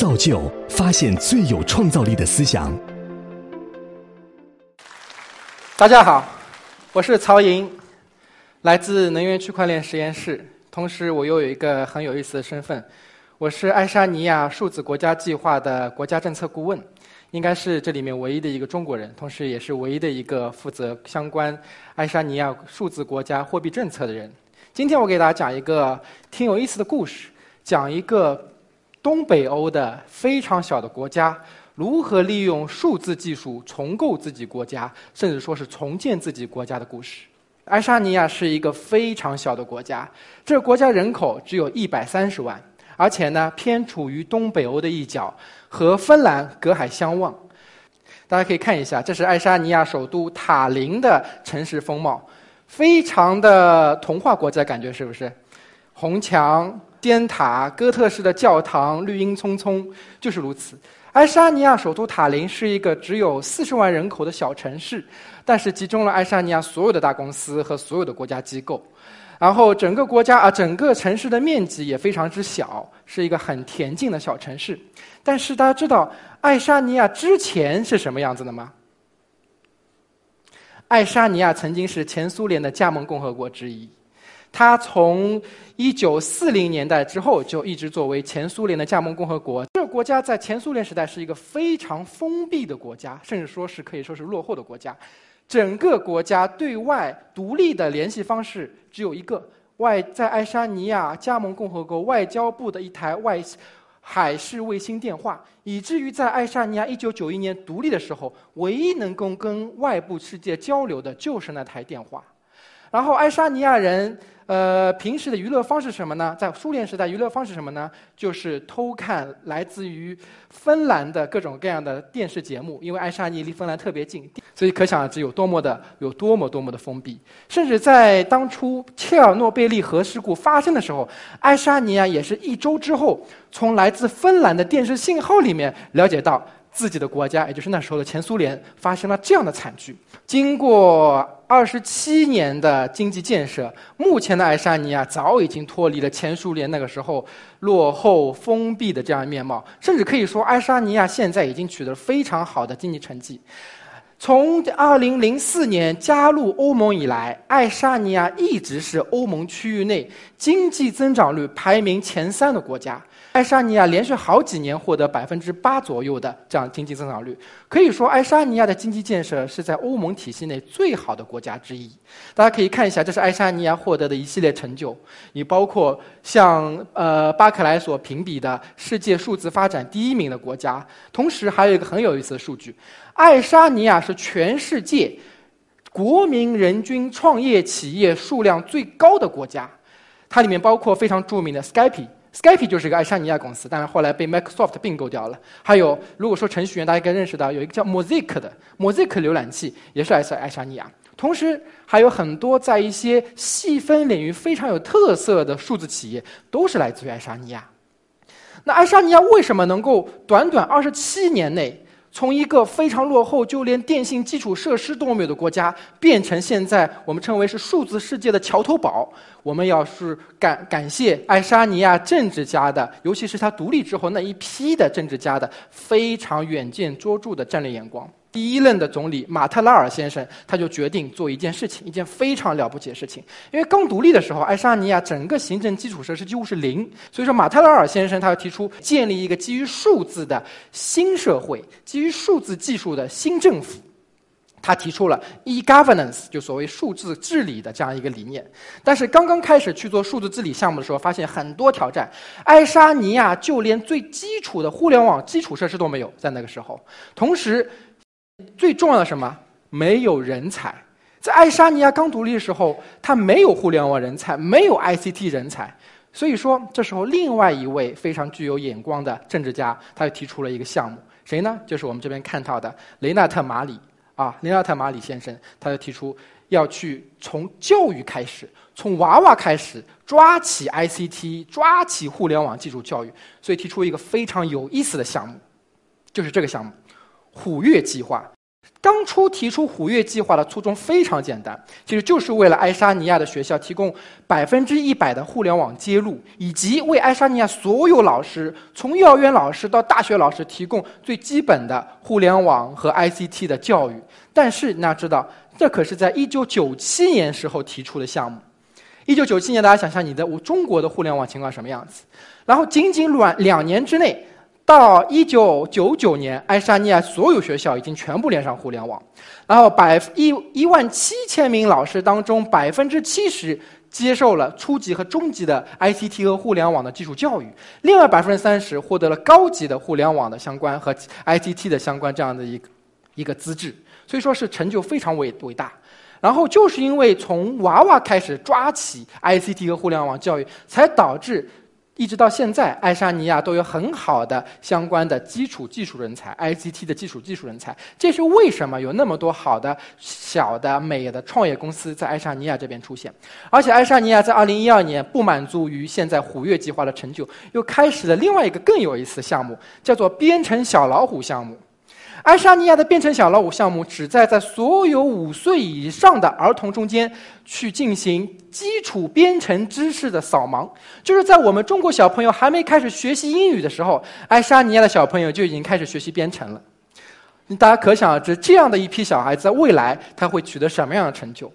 造就发现最有创造力的思想。大家好，我是曹莹，来自能源区块链实验室，同时我又有一个很有意思的身份，我是爱沙尼亚数字国家计划的国家政策顾问。应该是这里面唯一的一个中国人，同时也是唯一的一个负责相关爱沙尼亚数字国家货币政策的人。今天我给大家讲一个挺有意思的故事，讲一个东北欧的非常小的国家如何利用数字技术重构自己国家，甚至说是重建自己国家的故事。爱沙尼亚是一个非常小的国家，这个国家人口只有一百三十万。而且呢，偏处于东北欧的一角，和芬兰隔海相望。大家可以看一下，这是爱沙尼亚首都塔林的城市风貌，非常的童话国家感觉，是不是？红墙、尖塔、哥特式的教堂，绿荫葱葱，就是如此。爱沙尼亚首都塔林是一个只有四十万人口的小城市，但是集中了爱沙尼亚所有的大公司和所有的国家机构。然后整个国家啊，整个城市的面积也非常之小，是一个很恬静的小城市。但是大家知道爱沙尼亚之前是什么样子的吗？爱沙尼亚曾经是前苏联的加盟共和国之一，它从一九四零年代之后就一直作为前苏联的加盟共和国。这个国家在前苏联时代是一个非常封闭的国家，甚至说是可以说是落后的国家。整个国家对外独立的联系方式只有一个，外在爱沙尼亚加盟共和国外交部的一台外海事卫星电话，以至于在爱沙尼亚一九九一年独立的时候，唯一能够跟外部世界交流的就是那台电话。然后爱沙尼亚人。呃，平时的娱乐方式什么呢？在苏联时代，娱乐方式什么呢？就是偷看来自于芬兰的各种各样的电视节目。因为爱沙尼亚离芬兰特别近，所以可想而知有多么的有多么多么的封闭。甚至在当初切尔诺贝利核事故发生的时候，爱沙尼亚也是一周之后，从来自芬兰的电视信号里面了解到。自己的国家，也就是那时候的前苏联，发生了这样的惨剧。经过二十七年的经济建设，目前的爱沙尼亚早已经脱离了前苏联那个时候落后封闭的这样面貌，甚至可以说，爱沙尼亚现在已经取得了非常好的经济成绩。从二零零四年加入欧盟以来，爱沙尼亚一直是欧盟区域内经济增长率排名前三的国家。爱沙尼亚连续好几年获得百分之八左右的这样经济增长率，可以说爱沙尼亚的经济建设是在欧盟体系内最好的国家之一。大家可以看一下，这是爱沙尼亚获得的一系列成就，也包括像呃巴克莱所评比的世界数字发展第一名的国家。同时还有一个很有意思的数据，爱沙尼亚是全世界国民人均创业企业数量最高的国家，它里面包括非常著名的 Skype。Skype 就是一个爱沙尼亚公司，但是后来被 Microsoft 并购掉了。还有，如果说程序员，大家应该认识到有一个叫 Mosaic 的 Mosaic 浏览器，也是来自爱沙尼亚。同时，还有很多在一些细分领域非常有特色的数字企业，都是来自于爱沙尼亚。那爱沙尼亚为什么能够短短二十七年内？从一个非常落后，就连电信基础设施都没有的国家，变成现在我们称为是数字世界的桥头堡。我们要是感感谢爱沙尼亚政治家的，尤其是他独立之后那一批的政治家的非常远见卓著的战略眼光。第一任的总理马特拉尔先生，他就决定做一件事情，一件非常了不起的事情。因为刚独立的时候，爱沙尼亚整个行政基础设施几乎是零，所以说马特拉尔先生他要提出建立一个基于数字的新社会，基于数字技术的新政府。他提出了 e-governance，就所谓数字治理的这样一个理念。但是刚刚开始去做数字治理项目的时候，发现很多挑战。爱沙尼亚就连最基础的互联网基础设施都没有，在那个时候，同时。最重要的什么？没有人才。在爱沙尼亚刚独立的时候，他没有互联网人才，没有 ICT 人才。所以说，这时候另外一位非常具有眼光的政治家，他就提出了一个项目。谁呢？就是我们这边看到的雷纳特·马里啊，雷纳特·马里先生，他就提出要去从教育开始，从娃娃开始抓起 ICT，抓起互联网技术教育。所以提出一个非常有意思的项目，就是这个项目。虎跃计划当初提出虎跃计划的初衷非常简单，其实就是为了爱沙尼亚的学校提供百分之一百的互联网接入，以及为爱沙尼亚所有老师，从幼儿园老师到大学老师提供最基本的互联网和 ICT 的教育。但是你要知道，这可是在一九九七年时候提出的项目。一九九七年，大家想象你的中国的互联网情况什么样子？然后仅仅两两年之内。到一九九九年，爱沙尼亚所有学校已经全部连上互联网，然后百一一万七千名老师当中，百分之七十接受了初级和中级的 ICT 和互联网的基础教育，另外百分之三十获得了高级的互联网的相关和 ICT 的相关这样的一个一个资质，所以说是成就非常伟伟大。然后就是因为从娃娃开始抓起 ICT 和互联网教育，才导致。一直到现在，爱沙尼亚都有很好的相关的基础技术人才，ICT 的基础技术人才。这是为什么有那么多好的小的美的创业公司在爱沙尼亚这边出现？而且爱沙尼亚在2012年不满足于现在虎跃计划的成就，又开始了另外一个更有意思的项目，叫做编程小老虎项目。爱沙尼亚的编程小老虎项目旨在在所有五岁以上的儿童中间去进行基础编程知识的扫盲，就是在我们中国小朋友还没开始学习英语的时候，爱沙尼亚的小朋友就已经开始学习编程了。大家可想而知，这样的一批小孩在未来他会取得什么样的成就？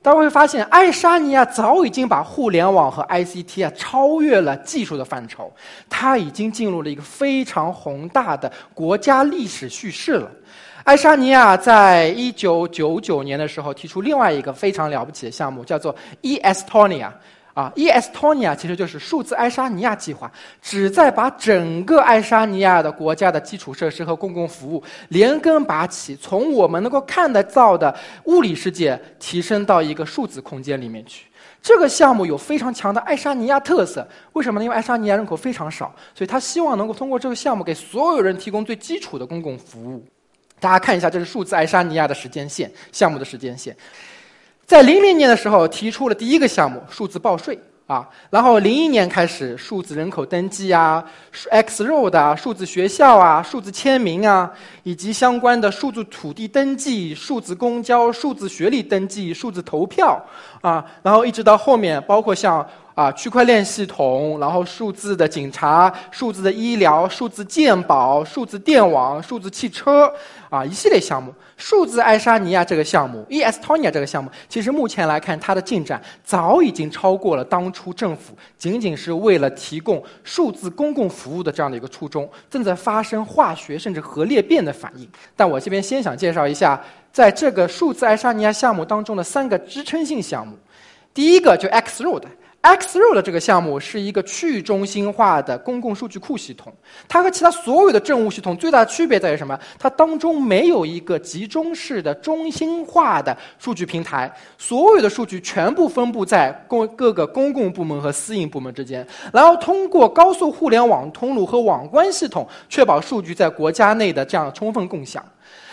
大家会发现，爱沙尼亚早已经把互联网和 ICT 啊超越了技术的范畴，它已经进入了一个非常宏大的国家历史叙事了。爱沙尼亚在一九九九年的时候提出另外一个非常了不起的项目，叫做 Estonia。啊，Estonia 其实就是数字爱沙尼亚计划，旨在把整个爱沙尼亚的国家的基础设施和公共服务连根拔起，从我们能够看得到的物理世界提升到一个数字空间里面去。这个项目有非常强的爱沙尼亚特色，为什么呢？因为爱沙尼亚人口非常少，所以他希望能够通过这个项目给所有人提供最基础的公共服务。大家看一下，这是数字爱沙尼亚的时间线，项目的时间线。在零零年的时候提出了第一个项目数字报税啊，然后零一年开始数字人口登记啊，X Road 啊，数字学校啊，数字签名啊，以及相关的数字土地登记、数字公交、数字学历登记、数字投票啊，然后一直到后面，包括像。啊，区块链系统，然后数字的警察、数字的医疗、数字鉴宝、数字电网、数字汽车，啊，一系列项目。数字爱沙尼亚这个项目，eEstonia 这个项目，其实目前来看，它的进展早已经超过了当初政府仅仅是为了提供数字公共服务的这样的一个初衷，正在发生化学甚至核裂变的反应。但我这边先想介绍一下，在这个数字爱沙尼亚项目当中的三个支撑性项目，第一个就 X Road。Xroad 的这个项目是一个去中心化的公共数据库系统，它和其他所有的政务系统最大的区别在于什么？它当中没有一个集中式的中心化的数据平台，所有的数据全部分布在公各个公共部门和私营部门之间，然后通过高速互联网通路和网关系统，确保数据在国家内的这样充分共享。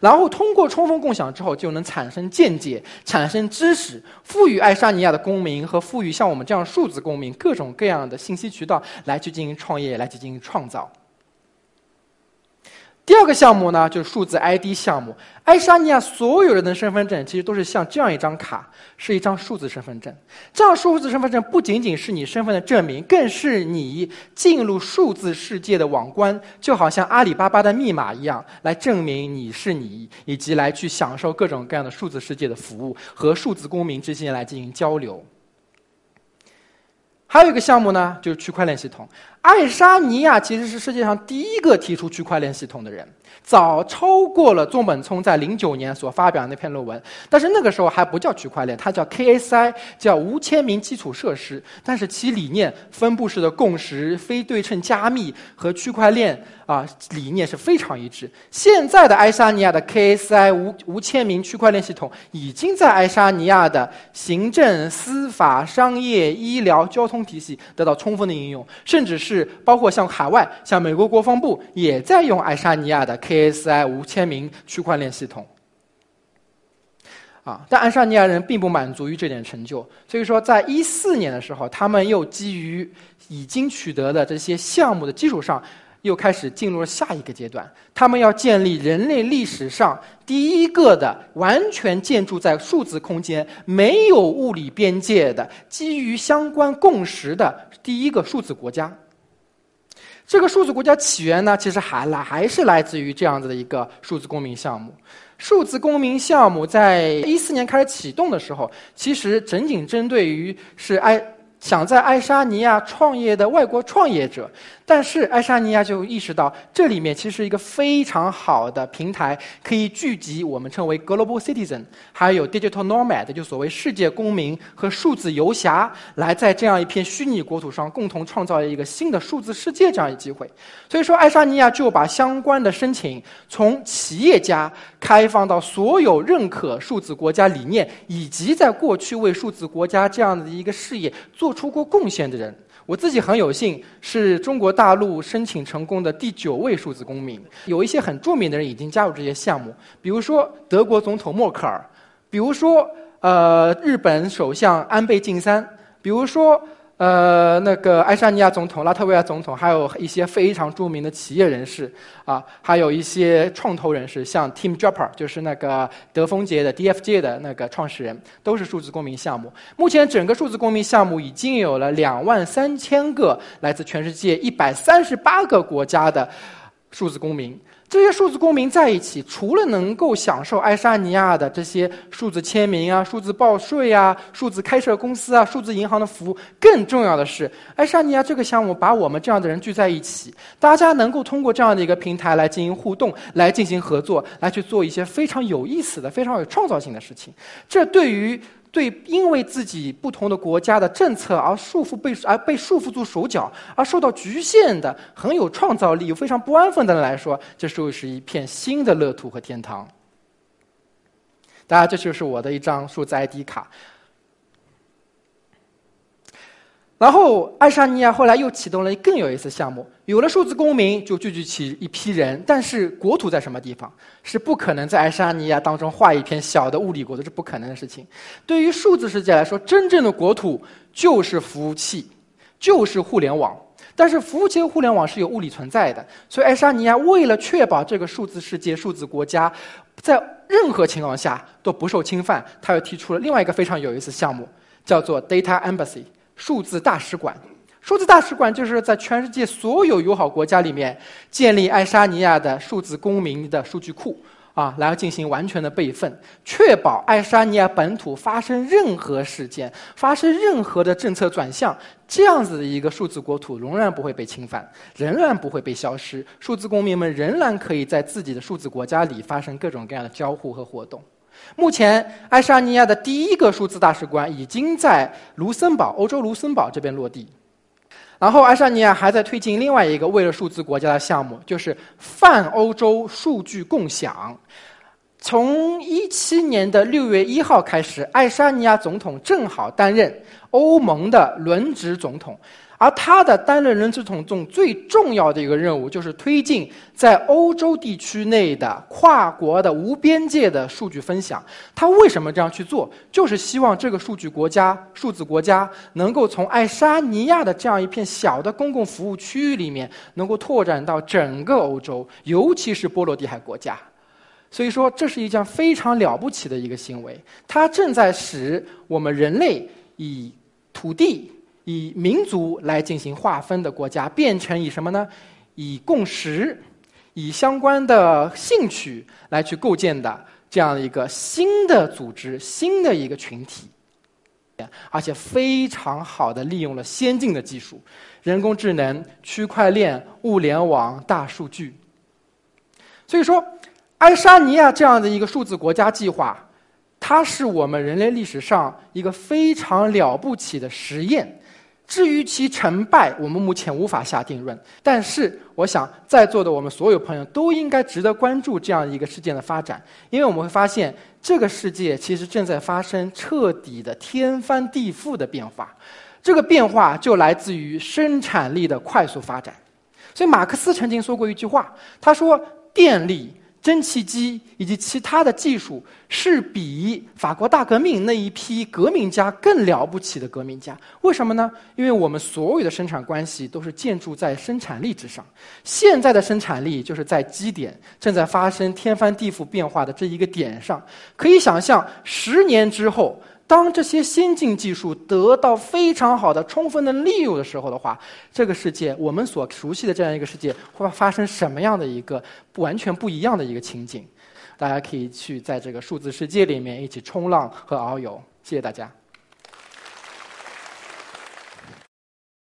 然后通过充分共享之后，就能产生见解、产生知识，赋予爱沙尼亚的公民和赋予像我们这样数字公民各种各样的信息渠道，来去进行创业，来去进行创造。第二个项目呢，就是数字 ID 项目。爱沙尼亚所有人的身份证其实都是像这样一张卡，是一张数字身份证。这样数字身份证不仅仅是你身份的证明，更是你进入数字世界的网关，就好像阿里巴巴的密码一样，来证明你是你，以及来去享受各种各样的数字世界的服务和数字公民之间来进行交流。还有一个项目呢，就是区块链系统。爱沙尼亚其实是世界上第一个提出区块链系统的人，早超过了中本聪在零九年所发表的那篇论文。但是那个时候还不叫区块链，它叫 KSI，叫无签名基础设施。但是其理念、分布式的共识、非对称加密和区块链。啊，理念是非常一致。现在的爱沙尼亚的 KSI 无无签名区块链系统已经在爱沙尼亚的行政、司法、商业、医疗、交通体系得到充分的应用，甚至是是包括像海外，像美国国防部也在用爱沙尼亚的 KSI 无签名区块链系统。啊，但爱沙尼亚人并不满足于这点成就，所以说，在一四年的时候，他们又基于已经取得的这些项目的基础上。又开始进入了下一个阶段，他们要建立人类历史上第一个的完全建筑在数字空间、没有物理边界的、基于相关共识的第一个数字国家。这个数字国家起源呢，其实还来还是来自于这样子的一个数字公民项目。数字公民项目在一四年开始启动的时候，其实仅仅针对于是 I 想在爱沙尼亚创业的外国创业者。但是爱沙尼亚就意识到，这里面其实是一个非常好的平台，可以聚集我们称为 global citizen，还有 digital nomad，就所谓世界公民和数字游侠，来在这样一片虚拟国土上共同创造一个新的数字世界这样一机会。所以说，爱沙尼亚就把相关的申请从企业家开放到所有认可数字国家理念，以及在过去为数字国家这样的一个事业做出过贡献的人。我自己很有幸是中国大陆申请成功的第九位数字公民。有一些很著名的人已经加入这些项目，比如说德国总统默克尔，比如说呃日本首相安倍晋三，比如说。呃，那个爱沙尼亚总统、拉脱维亚总统，还有一些非常著名的企业人士啊，还有一些创投人士，像 Tim Draper，就是那个德丰杰的 DFJ 的那个创始人，都是数字公民项目。目前整个数字公民项目已经有了两万三千个来自全世界一百三十八个国家的数字公民。这些数字公民在一起，除了能够享受爱沙尼亚的这些数字签名啊、数字报税啊、数字开设公司啊、数字银行的服务，更重要的是，爱沙尼亚这个项目把我们这样的人聚在一起，大家能够通过这样的一个平台来进行互动、来进行合作、来去做一些非常有意思的、非常有创造性的事情。这对于。对，因为自己不同的国家的政策而束缚被而被束缚住手脚，而受到局限的很有创造力又非常不安分的人来说，这就是一片新的乐土和天堂。大家，这就是我的一张数字 ID 卡。然后，爱沙尼亚后来又启动了更有意思项目。有了数字公民，就聚集起一批人。但是，国土在什么地方？是不可能在爱沙尼亚当中画一片小的物理国土，是不可能的事情。对于数字世界来说，真正的国土就是服务器，就是互联网。但是，服务器和互联网是有物理存在的。所以，爱沙尼亚为了确保这个数字世界、数字国家在任何情况下都不受侵犯，他又提出了另外一个非常有意思项目，叫做 Data Embassy。数字大使馆，数字大使馆就是在全世界所有友好国家里面建立爱沙尼亚的数字公民的数据库啊，来进行完全的备份，确保爱沙尼亚本土发生任何事件、发生任何的政策转向，这样子的一个数字国土仍然不会被侵犯，仍然不会被消失，数字公民们仍然可以在自己的数字国家里发生各种各样的交互和活动。目前，爱沙尼亚的第一个数字大使馆已经在卢森堡（欧洲卢森堡）这边落地。然后，爱沙尼亚还在推进另外一个为了数字国家的项目，就是泛欧洲数据共享。从一七年的六月一号开始，爱沙尼亚总统正好担任欧盟的轮值总统。而他的担任人质统中最重要的一个任务，就是推进在欧洲地区内的跨国的无边界的数据分享。他为什么这样去做？就是希望这个数据国家、数字国家能够从爱沙尼亚的这样一片小的公共服务区域里面，能够拓展到整个欧洲，尤其是波罗的海国家。所以说，这是一件非常了不起的一个行为。它正在使我们人类以土地。以民族来进行划分的国家，变成以什么呢？以共识、以相关的兴趣来去构建的这样一个新的组织、新的一个群体，而且非常好的利用了先进的技术，人工智能、区块链、物联网、大数据。所以说，爱沙尼亚这样的一个数字国家计划，它是我们人类历史上一个非常了不起的实验。至于其成败，我们目前无法下定论。但是，我想在座的我们所有朋友都应该值得关注这样一个事件的发展，因为我们会发现，这个世界其实正在发生彻底的天翻地覆的变化。这个变化就来自于生产力的快速发展。所以，马克思曾经说过一句话，他说：“电力蒸汽机以及其他的技术是比法国大革命那一批革命家更了不起的革命家。为什么呢？因为我们所有的生产关系都是建筑在生产力之上。现在的生产力就是在基点正在发生天翻地覆变化的这一个点上。可以想象，十年之后。当这些先进技术得到非常好的、充分的利用的时候的话，这个世界，我们所熟悉的这样一个世界，会发生什么样的一个完全不一样的一个情景？大家可以去在这个数字世界里面一起冲浪和遨游。谢谢大家。